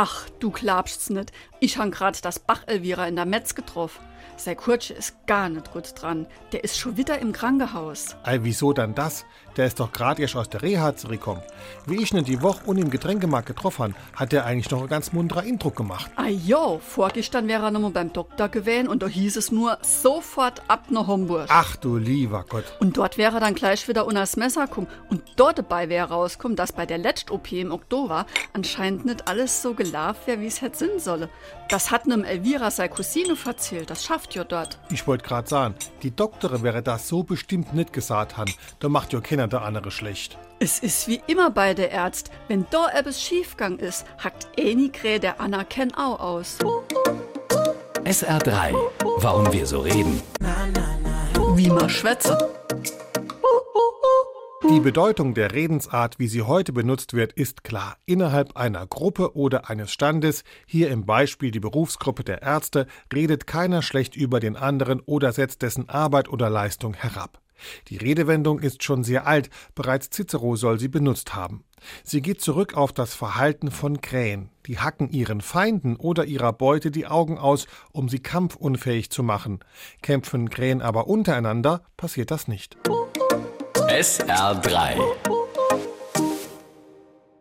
Ach, du klapschst nicht. Ich han grad das Bach-Elvira in der Metz getroffen. Sei Kurtsche ist gar nicht gut dran. Der ist schon wieder im Krankenhaus. Ei, wieso dann das? Der ist doch gerade erst aus der Reha zurückgekommen. Wie ich ihn die Woche und im Getränkemarkt getroffen habe, hat er eigentlich noch ein ganz munterer Eindruck gemacht. Ah jo, vorgestern wäre er nochmal beim Doktor gewesen und da hieß es nur sofort ab nach Homburg. Ach du lieber Gott. Und dort wäre er dann gleich wieder unter das Messer gekommen. Und dort dabei wäre rausgekommen, dass bei der letzten OP im Oktober anscheinend nicht alles so gelaufen wäre, wie es hätte sein solle. Das hat nem Elvira seine Cousine verzählt. Das schafft ja dort. Ich wollte gerade sagen, die Doktorin wäre das so bestimmt nicht gesagt haben. Da macht ja keiner der andere schlecht. Es ist wie immer bei der Ärzt. Wenn da etwas schiefgang ist, hackt Eni Krähe der Anna Ken auch aus. SR3. Warum wir so reden. Wie man schwätze. Die Bedeutung der Redensart, wie sie heute benutzt wird, ist klar. Innerhalb einer Gruppe oder eines Standes, hier im Beispiel die Berufsgruppe der Ärzte, redet keiner schlecht über den anderen oder setzt dessen Arbeit oder Leistung herab. Die Redewendung ist schon sehr alt, bereits Cicero soll sie benutzt haben. Sie geht zurück auf das Verhalten von Krähen. Die hacken ihren Feinden oder ihrer Beute die Augen aus, um sie kampfunfähig zu machen. Kämpfen Krähen aber untereinander, passiert das nicht. SR3.